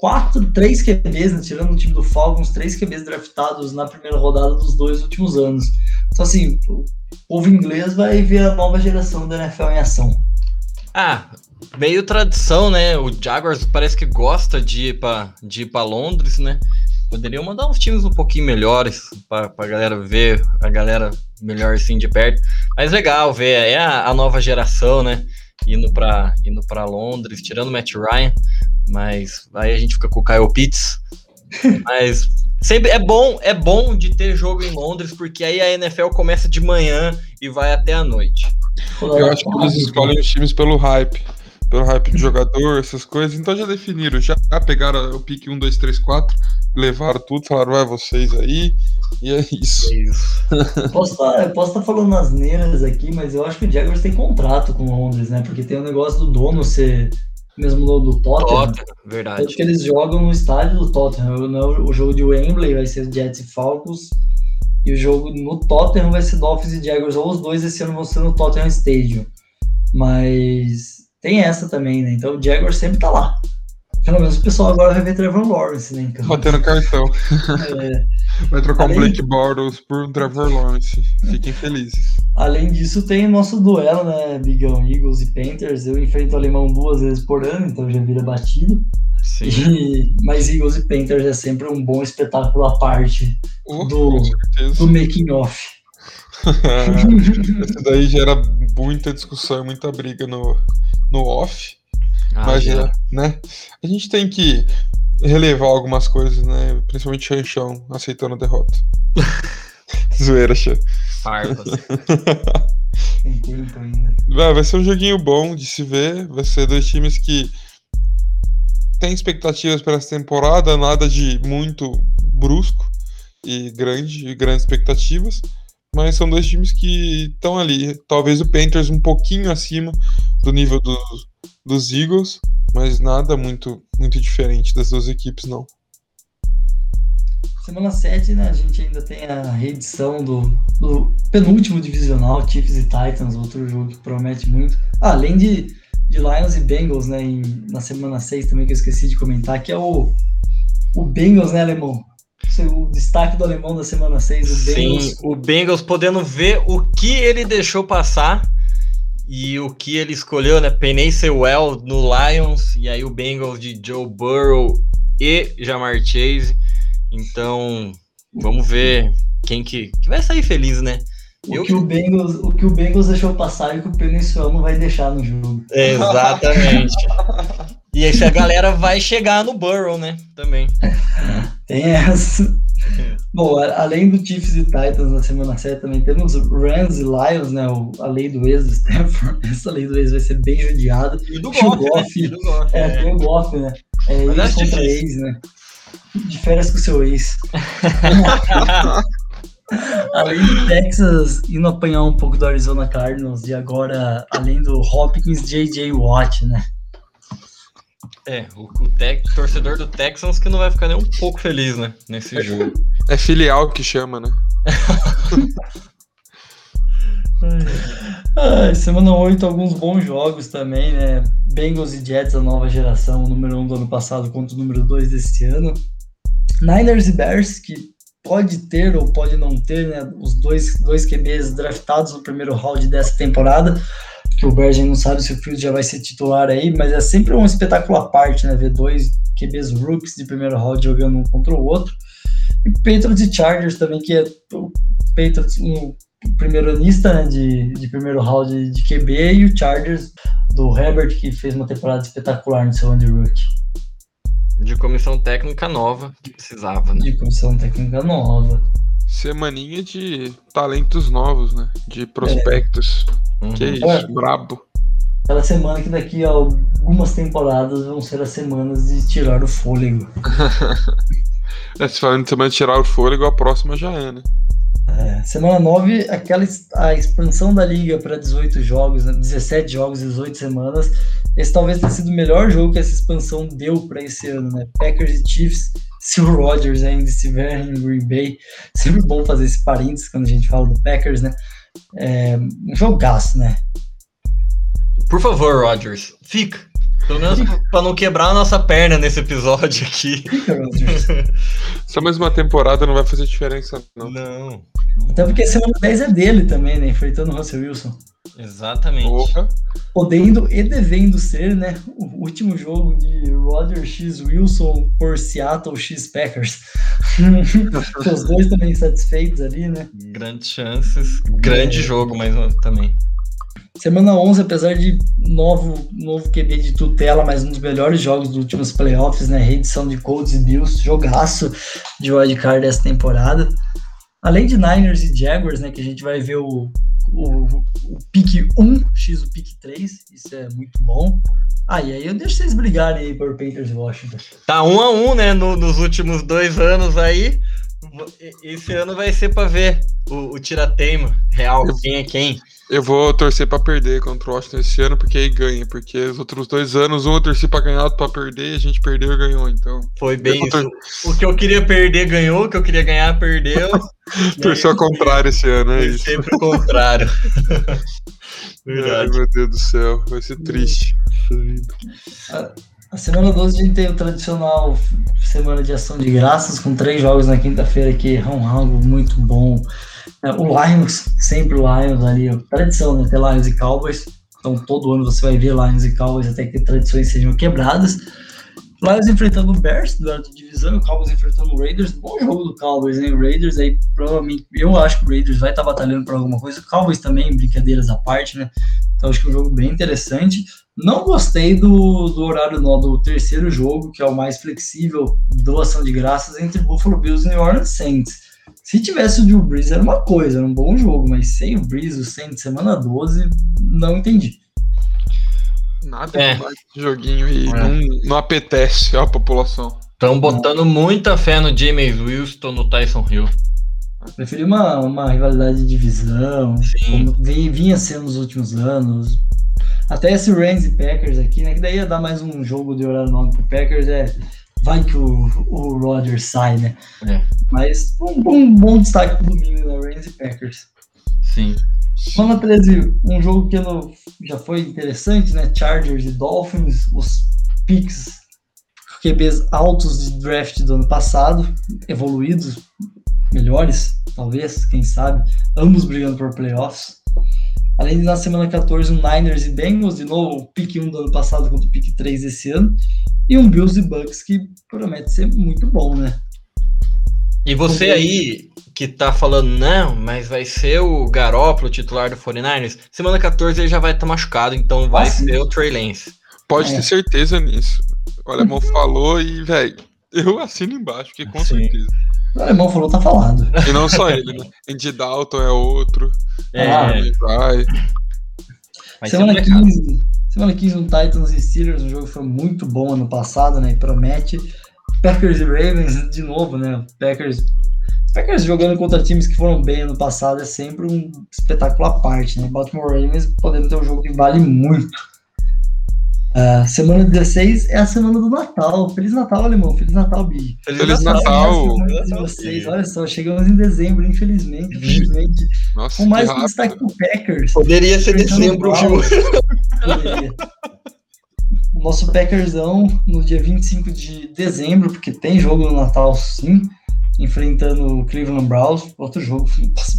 S1: quatro, três QBs, né, tirando o time do Falcons, três QBs draftados na primeira rodada dos dois últimos anos. Então, assim, o povo inglês vai ver a nova geração da NFL em ação.
S3: Ah, meio tradição, né? O Jaguars parece que gosta de ir pra, de Londres, né? Poderiam mandar uns times um pouquinho melhores pra, pra galera ver, a galera melhor assim de perto. Mas legal ver, é a, a nova geração, né? Indo pra, indo pra Londres, tirando o Matt Ryan. Mas aí a gente fica com o Kyle Pitts. Mas sempre é bom, é bom de ter jogo em Londres, porque aí a NFL começa de manhã e vai até a noite.
S2: Eu acho que eles escolhem os times pelo hype. Pelo hype de jogador, essas coisas. Então já definiram. Já pegaram o pique 1, 2, 3, 4. Levaram tudo, falaram, vai vocês aí. E é isso.
S3: É isso.
S1: Posso estar posso tá falando as neiras aqui, mas eu acho que o Jaguars tem contrato com o Londres, né? Porque tem o negócio do dono ser mesmo dono do Tottenham.
S3: Tottenham, verdade.
S1: Tanto que eles jogam no estádio do Tottenham. O, o jogo de Wembley vai ser Jets e Falcons. E o jogo no Tottenham vai ser Dolphins e Jaguars. Ou os dois esse ano vão ser no Tottenham Stadium. Mas tem essa também, né? Então o Jaguars sempre tá lá. Pelo menos o pessoal agora vai ver Trevor Lawrence, né? Então,
S2: Batendo cartão.
S1: é,
S2: Vai trocar um
S1: Além-
S2: Blake Bortles por um Trevor Lawrence. Fiquem felizes.
S1: além disso, tem nosso duelo, né? Bigão, Eagles e Panthers. Eu enfrento o alemão duas vezes por ano, então já vira batido. E, mas Eagles e Panthers é sempre um bom espetáculo à parte
S2: Oh,
S1: do, do making off.
S2: Esse daí gera muita discussão e muita briga no, no off.
S3: Ah,
S2: mas, é, né? A gente tem que relevar algumas coisas, né? Principalmente Chanchão aceitando a derrota. Zoeira, Chan.
S3: Farpas.
S1: Tem tempo ainda.
S2: Vai, vai ser um joguinho bom de se ver. Vai ser dois times que têm expectativas para essa temporada, nada de muito brusco e grande, e grandes expectativas. Mas são dois times que estão ali. Talvez o Panthers um pouquinho acima do nível dos, dos Eagles, mas nada muito, muito diferente das duas equipes, não.
S1: Semana 7, né, a gente ainda tem a reedição do, do penúltimo divisional, Chiefs e Titans, outro jogo que promete muito. Ah, além de, de Lions e Bengals, né, em- na semana 6 também, que eu esqueci de comentar, que é o, o Bengals, né, Alemão? O destaque do Alemão da semana 6, o Bengals.
S3: Sim, o Bengals podendo ver o que ele deixou passar e o que ele escolheu, né? Penei Sewell no Lions e aí o Bengals de Joe Burrow e Jamar Chase. Então, vamos ver quem que, que vai sair feliz, né?
S1: O,
S3: Eu-
S1: que o, Bengals, o que o Bengals deixou passar e o que o Peninsuel não vai deixar no jogo.
S3: Exatamente. e aí a galera vai chegar no Burrow, né? Também.
S1: Tem essa. Bom, além do Chiefs e Titans na semana 7, também temos Rams e Lions, né? o- a lei do ex do Stanford. Essa lei do ex vai ser bem judiada.
S3: E do
S1: o
S3: Goff, né? E do Goff,
S1: É,
S3: é.
S1: tem o Goff, né? É
S3: Mas
S1: ex
S3: acho
S1: contra
S3: difícil.
S1: ex, né? De férias com o seu ex. Além do Texas indo apanhar um pouco do Arizona Cardinals e agora, além do Hopkins, J.J. Watt, né?
S3: É, o, o Tex- torcedor do Texans que não vai ficar nem um pouco feliz, né? Nesse jogo.
S2: É filial que chama, né?
S1: Ah, semana 8, alguns bons jogos também, né? Bengals e Jets, a nova geração, o número 1 do ano passado contra o número 2 desse ano. Niners e Bears, que pode ter ou pode não ter, né? Os dois, dois QBs draftados no primeiro round dessa temporada. Que o gente não sabe se o Fields já vai ser titular aí, mas é sempre um espetáculo à parte, né? Ver dois QBs rookies de primeiro round jogando um contra o outro. E Patriots e Chargers também, que é o Patriots, um primeiro anista né, de, de primeiro round de QB e o Chargers do Herbert, que fez uma temporada espetacular no seu ano de rookie,
S3: De comissão técnica nova que precisava, né?
S1: de comissão técnica nova.
S2: Semaninha de talentos novos, né? De prospectos.
S3: Uhum.
S2: Que isso,
S1: É.
S2: brabo.
S1: Aquela semana que daqui a algumas temporadas vão ser as semanas de tirar o fôlego.
S2: É, se falando de semana de tirar o fôlego, a próxima já é, né?
S1: É, semana 9, aquela a expansão da liga para 18 jogos, né, 17 jogos, 18 semanas. Esse talvez tenha sido o melhor jogo que essa expansão deu para esse ano, né? Packers e Chiefs, se o Rodgers ainda estiver em Green Bay. Sempre bom fazer esse parênteses quando a gente fala do Packers, né? É, um jogaço, né?
S3: Por favor, Rodgers, fica. Pelo menos pra não quebrar a nossa perna nesse episódio aqui.
S1: Fica, Rodgers.
S2: Só mais uma temporada não vai fazer diferença, não.
S3: Não.
S1: Até porque semana 10 é dele também, né? Enfrentando o Russell Wilson.
S3: Exatamente.
S2: Porra.
S1: podendo e devendo ser, né, o último jogo de Roger X Wilson por Seattle X Packers. Os dois também satisfeitos ali, né?
S3: Grandes chances. Grande jogo, mas também.
S1: Semana 11, apesar de novo, novo QB de tutela, mas um dos melhores jogos dos últimos playoffs, né? Reedição de Colts e Bills, jogaço de wildcard dessa temporada. Além de Niners e Jaguars, né? Que a gente vai ver o, o, o pick 1, X o pick 3, isso é muito bom. Ah, e aí eu deixo vocês brigarem aí por Panthers e Washington.
S3: Tá um a um, né? no- nos últimos dois anos aí. Esse ano vai ser pra ver o, o tirateima real. Quem é quem?
S2: Eu vou torcer pra perder contra o Washington esse ano, porque aí ganha. Porque os outros dois anos, um eu torci pra ganhar, outro pra perder, a gente perdeu e ganhou, então.
S3: Foi bem isso. O que eu queria perder ganhou, o que eu queria ganhar perdeu.
S2: Torceu ao contrário esse ano, é isso.
S3: sempre o contrário.
S2: Ai,
S3: Verdade.
S2: meu Deus do céu, vai ser triste.
S1: A semana 12 a gente tem o tradicional semana de ação de graças, com três jogos na quinta-feira que é um algo muito bom. É, o Lions, sempre o Lions ali, tradição, né? Ter Lions e Cowboys. Então todo ano você vai ver Lions e Cowboys até que tradições sejam quebradas. Lions enfrentando o Bears, da divisão, o Cowboys enfrentando o Raiders. Bom jogo do Cowboys, hein? O Raiders aí, provavelmente, eu acho que o Raiders vai estar tá batalhando por alguma coisa. O Cowboys também, brincadeiras à parte, né? Então acho que é um jogo bem interessante. Não gostei do, do horário nó do terceiro jogo, que é o mais flexível, doação de graças entre Buffalo Bills e New Orleans Saints. Se tivesse o Drew Brees era uma coisa, era um bom jogo, mas sem o Brees, o Saints, semana 12, não entendi.
S2: Nada é. esse joguinho e é. não, não apetece a população.
S3: Estão botando muita fé no James Wilson, no Tyson Hill.
S1: Preferi uma, uma rivalidade de divisão, Sim. como vinha sendo nos últimos anos. Até esse Rams e Packers aqui, né? Que daí ia dar mais um jogo de horário nome pro Packers, é. Vai que o, o Rodgers sai, né? É. Mas um, um bom destaque pro domingo, né? Rams e Packers.
S3: Sim.
S1: Semana 13, um jogo que já foi interessante, né? Chargers e Dolphins, os picks QBs altos de draft do ano passado, evoluídos, melhores, talvez, quem sabe, ambos brigando por playoffs. Além de na semana 14, um Niners e Bengals, de novo, o pick 1 do ano passado contra o pick 3 desse ano, e um Bills e Bucks que promete ser muito bom, né?
S3: E você aí que tá falando, não, mas vai ser o Garópolo titular do 49ers, semana 14 ele já vai estar tá machucado, então vai ah, ser o Trey Lance.
S2: Pode é. ter certeza nisso. O alemão falou e, velho, eu assino embaixo, que com Sim. certeza.
S1: O alemão falou, tá falado.
S2: E não só ele, né? Andy Dalton é outro.
S3: É. Ah,
S1: vai. vai semana, 15, semana 15 no Titans e Steelers, o jogo foi muito bom ano passado, né? E promete. Packers e Ravens, de novo, né? Packers, Packers jogando contra times que foram bem ano passado é sempre um espetáculo à parte, né? Baltimore Ravens podendo ter um jogo que vale muito. Uh, semana 16 é a semana do Natal. Feliz Natal, alemão. Feliz Natal, Bi.
S2: Feliz, Feliz Natal.
S1: Natal. De vocês. Olha só, chegamos em dezembro, infelizmente. Infelizmente. Nossa, Com mais um destaque pro Packers.
S3: Poderia ser dezembro, viu?
S1: O nosso Packersão no dia 25 de dezembro, porque tem jogo no Natal sim, enfrentando o Cleveland Browns. Outro jogo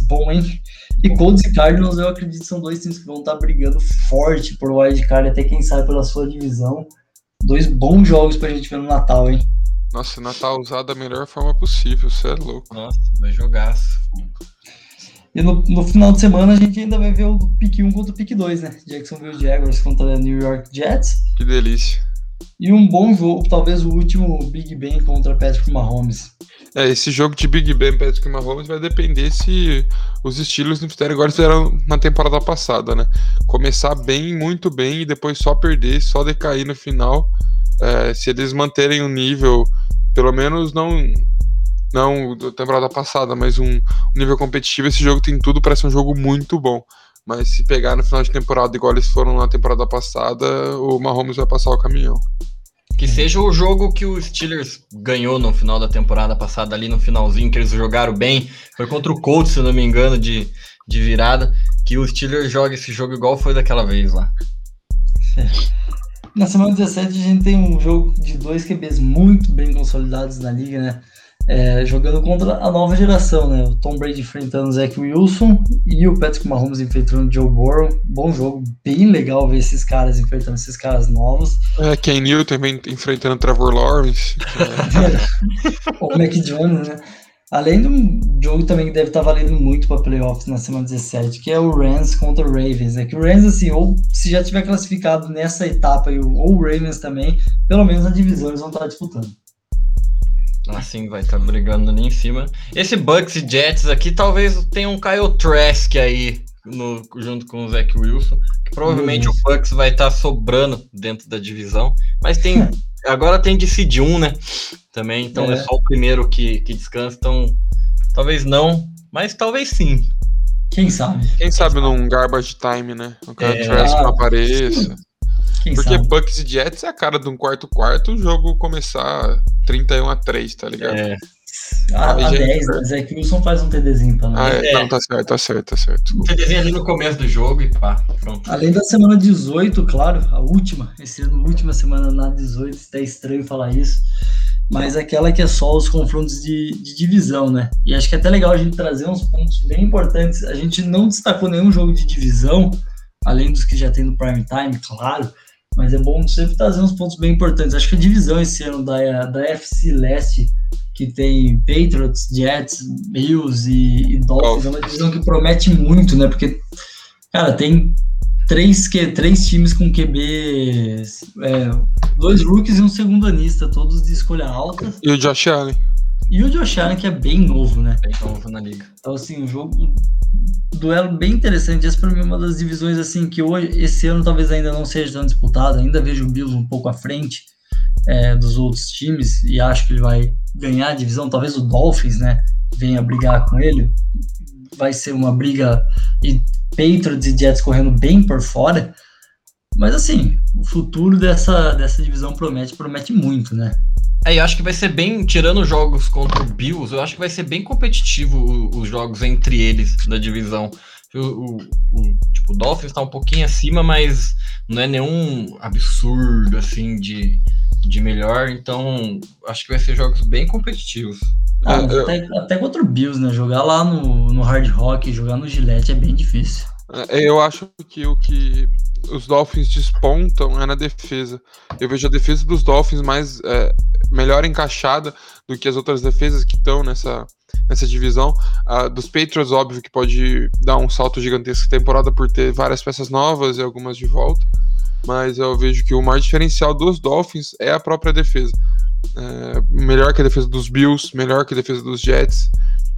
S1: bom, hein? E Colts e Cardinals, eu acredito, são dois times que vão estar brigando forte por wildcard, até quem sabe pela sua divisão. Dois bons jogos pra gente ver no Natal, hein?
S2: Nossa, Natal usado da melhor forma possível, você é louco.
S3: Nossa, vai jogaço.
S1: E no, no, final de semana a gente ainda vai ver o pick 1 contra o pick 2, né? Jacksonville Jaguars contra New York Jets.
S2: Que delícia.
S1: E um bom jogo, talvez o último Big Ben contra Patrick Mahomes.
S2: É, esse jogo de Big Ben Patrick Mahomes vai depender se os estilos não fizerem igual fizeram na temporada passada, né? Começar bem, muito bem e depois só perder, só decair no final. É, se eles manterem o nível, pelo menos não não da temporada passada, mas um, um nível competitivo, esse jogo tem tudo para ser um jogo muito bom. Mas se pegar no final de temporada igual eles foram na temporada passada, o Mahomes vai passar o caminhão.
S3: Que seja o jogo que o Steelers ganhou no final da temporada passada, ali no finalzinho, que eles jogaram bem. Foi contra o Colts, se não me engano, de, de virada. Que o Steelers joga esse jogo igual foi daquela vez lá.
S1: Na semana 17 a gente tem um jogo de dois QBs muito bem consolidados na liga, né? É, jogando contra a nova geração, né? O Tom Brady enfrentando o Zach Wilson e o Patrick Mahomes enfrentando o Joe Burrow. Bom jogo, bem legal ver esses caras enfrentando esses caras novos.
S2: É, Ken Newton também enfrentando o Trevor Lawrence.
S1: o Mac Jones, né? Além do jogo também que deve estar valendo muito para playoffs na semana 17, que é o Rams contra o Ravens. É que o Rams, assim, ou se já tiver classificado nessa etapa, ou o Ravens também, pelo menos na divisão eles vão estar disputando.
S3: Assim, vai estar tá brigando ali em cima. Esse Bucks e Jets aqui talvez tenha um Kyle Trask aí no, junto com o Zach Wilson. Que provavelmente o Bucks vai estar tá sobrando dentro da divisão. Mas tem. agora tem de seed 1, né? Também, então é. é, só o primeiro que, que descansa. Então, talvez não, mas talvez sim.
S1: Quem sabe?
S2: Quem sabe num garbage time, né? O Kyle é, Trask não apareça. Quem Porque sabe? Bucks e Jets é a cara de um quarto-quarto, o jogo começar 31 a 3, tá ligado? É.
S1: A, a 10, né? Zé Wilson faz um TDzinho pra
S2: nós. Ah, é, é. Não, tá certo, tá certo, tá certo.
S3: Um TDzinho ali no começo do jogo e pá, pronto.
S1: Além da semana 18, claro, a última, esse ano, última semana na 18, está estranho falar isso, mas aquela que é só os confrontos de, de divisão, né? E acho que é até legal a gente trazer uns pontos bem importantes. A gente não destacou nenhum jogo de divisão, além dos que já tem no prime time, claro, Mas é bom sempre trazer uns pontos bem importantes. Acho que a divisão esse ano da, da FC Leste, que tem Patriots, Jets, Bills e, e Dolphins, é uma divisão que promete muito, né? Porque, cara, tem três, que, três times com QB, é, dois rookies e um segundo anista, todos de escolha alta.
S2: E o Josh Allen.
S1: E o Josh Allen, que é bem novo, né?
S3: Bem novo na liga.
S1: Então, assim, o jogo. Duelo bem interessante. Essa, para mim, é uma das divisões, assim, que hoje, esse ano talvez ainda não seja tão disputado. Ainda vejo o Bills um pouco à frente é, dos outros times e acho que ele vai ganhar a divisão. Talvez o Dolphins, né? Venha brigar com ele. Vai ser uma briga. E Patriots e Jets correndo bem por fora. Mas, assim, o futuro dessa, dessa divisão promete, promete muito, né?
S3: É, eu acho que vai ser bem, tirando jogos contra o Bills, eu acho que vai ser bem competitivo os jogos entre eles da divisão. O, o, o, tipo, o Dolphins tá um pouquinho acima, mas não é nenhum absurdo assim de, de melhor, então acho que vai ser jogos bem competitivos.
S1: Ah, até, até, contra o Bills, né? Jogar lá no, no Hard Rock, jogar no Gillette é bem difícil.
S2: Eu acho que o que os Dolphins despontam é na defesa. Eu vejo a defesa dos Dolphins mais é, melhor encaixada do que as outras defesas que estão nessa, nessa divisão. A dos Patriots, óbvio que pode dar um salto gigantesco temporada por ter várias peças novas e algumas de volta. Mas eu vejo que o maior diferencial dos Dolphins é a própria defesa. É, melhor que a defesa dos Bills, melhor que a defesa dos Jets.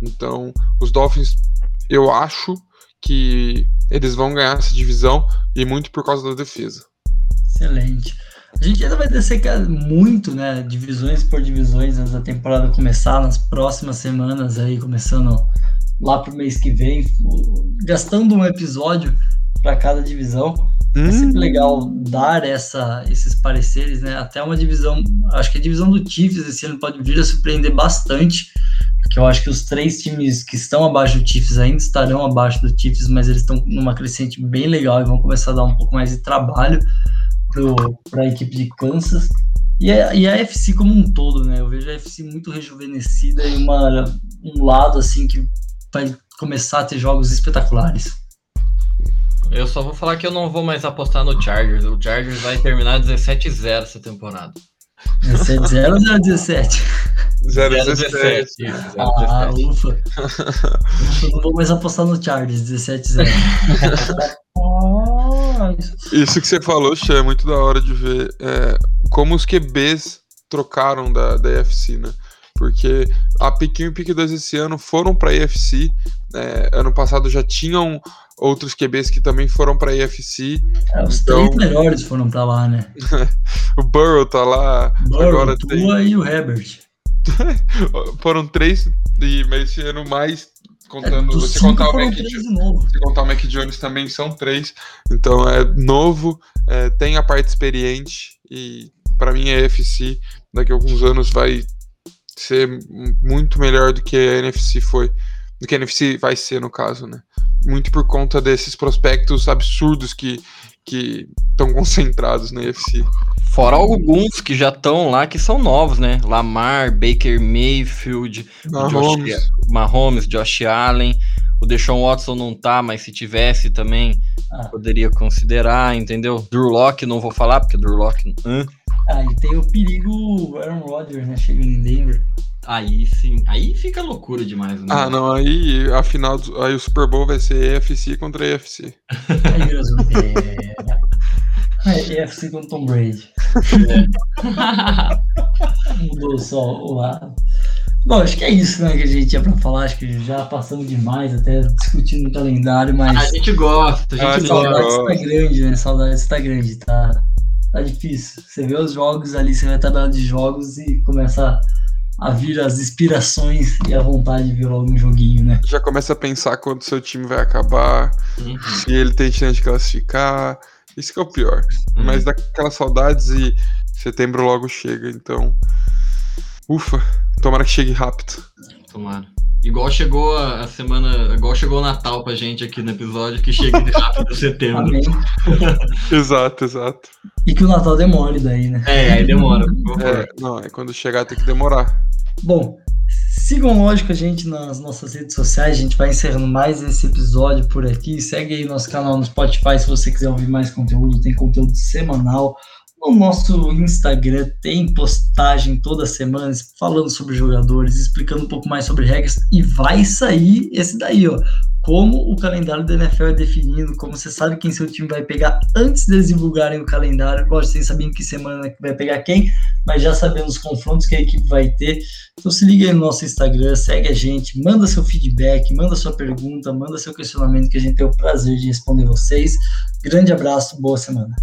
S2: Então, os Dolphins, eu acho que eles vão ganhar essa divisão e muito por causa da defesa.
S1: Excelente. A gente ainda vai descer muito, né? Divisões por divisões antes da temporada começar, nas próximas semanas aí, começando lá pro mês que vem, gastando um episódio para cada divisão. Hum. É sempre legal dar essa, esses pareceres, né? Até uma divisão, acho que a divisão do Chiefs esse ano pode vir a surpreender bastante, porque eu acho que os três times que estão abaixo do Chiefs ainda estarão abaixo do Chiefs, mas eles estão numa crescente bem legal e vão começar a dar um pouco mais de trabalho para a equipe de Kansas. E a, e a FC como um todo, né? Eu vejo a FC muito rejuvenescida e uma, um lado assim que vai começar a ter jogos espetaculares.
S3: Eu só vou falar que eu não vou mais apostar no Chargers. O Chargers vai terminar 17-0 essa temporada.
S1: 17-0 ou 0-17?
S2: 0-17.
S1: Ah, ufa. ufa. Não vou mais apostar no Chargers, 17-0.
S2: Isso que você falou, Xê, é muito da hora de ver é, como os QBs trocaram da, da EFC, né? Porque a pick 1 e pick 2 esse ano foram para a EFC. É, ano passado já tinham outros QBs que também foram para a EFC.
S1: É, os então... três melhores foram para lá, né?
S2: o Burrow tá lá.
S1: Burrow, agora Tua tem... e o Herbert.
S2: foram três, e, mas esse ano mais contando. É, se, contar o Mac, se contar o Mac Jones também são três. Então é novo, é, tem a parte experiente e para mim a EFC daqui a alguns anos vai ser muito melhor do que a NFC foi, do que a NFC vai ser no caso, né? Muito por conta desses prospectos absurdos que que estão concentrados na EFC.
S3: Fora alguns que já estão lá que são novos, né? Lamar, Baker Mayfield, Mahomes. Josh, Mahomes, Josh Allen. O Deshaun Watson não tá, mas se tivesse também ah. poderia considerar, entendeu? Drew Locke, não vou falar, porque Drew Locke.
S1: Hã? Ah, e tem o perigo Aaron Rodgers, né? Chegando em Denver.
S3: Aí sim, aí fica loucura demais, né?
S2: Ah, não, aí a final, aí o Super Bowl vai ser EFC contra EFC.
S1: Aí é, EFC contra Tom Brady. É. Mudou só o lado. Bom, acho que é isso né, que a gente tinha pra falar. Acho que já passamos demais até discutindo o calendário, mas.
S3: A gente gosta, a gente
S1: a gosta. Saudade está grande, né? Saudade está grande, tá, tá difícil. Você vê os jogos ali, você vê a tabela de jogos e começa a vir as inspirações e a vontade de ver logo um joguinho, né?
S2: Já começa a pensar quando seu time vai acabar, uhum. se ele tem chance de classificar. Isso que é o pior. Uhum. Mas dá aquelas saudades e setembro logo chega, então. Ufa, tomara que chegue rápido.
S3: Tomara. Igual chegou a semana, igual chegou o Natal pra gente aqui no episódio, que chega rápido em setembro.
S2: exato, exato.
S1: E que o Natal demore daí, né?
S3: É, aí demora.
S2: É, não, é quando chegar tem que demorar.
S1: Bom, sigam, lógico, a gente nas nossas redes sociais. A gente vai encerrando mais esse episódio por aqui. Segue aí nosso canal no Spotify se você quiser ouvir mais conteúdo. Tem conteúdo semanal. No nosso Instagram tem postagem toda semana falando sobre jogadores, explicando um pouco mais sobre regras e vai sair esse daí, ó. Como o calendário da NFL é definido, como você sabe quem seu time vai pegar antes deles divulgarem o calendário. Lógico, sem saber em que semana que vai pegar quem, mas já sabendo os confrontos que a equipe vai ter. Então se liga aí no nosso Instagram, segue a gente, manda seu feedback, manda sua pergunta, manda seu questionamento que a gente tem o prazer de responder vocês. Grande abraço, boa semana.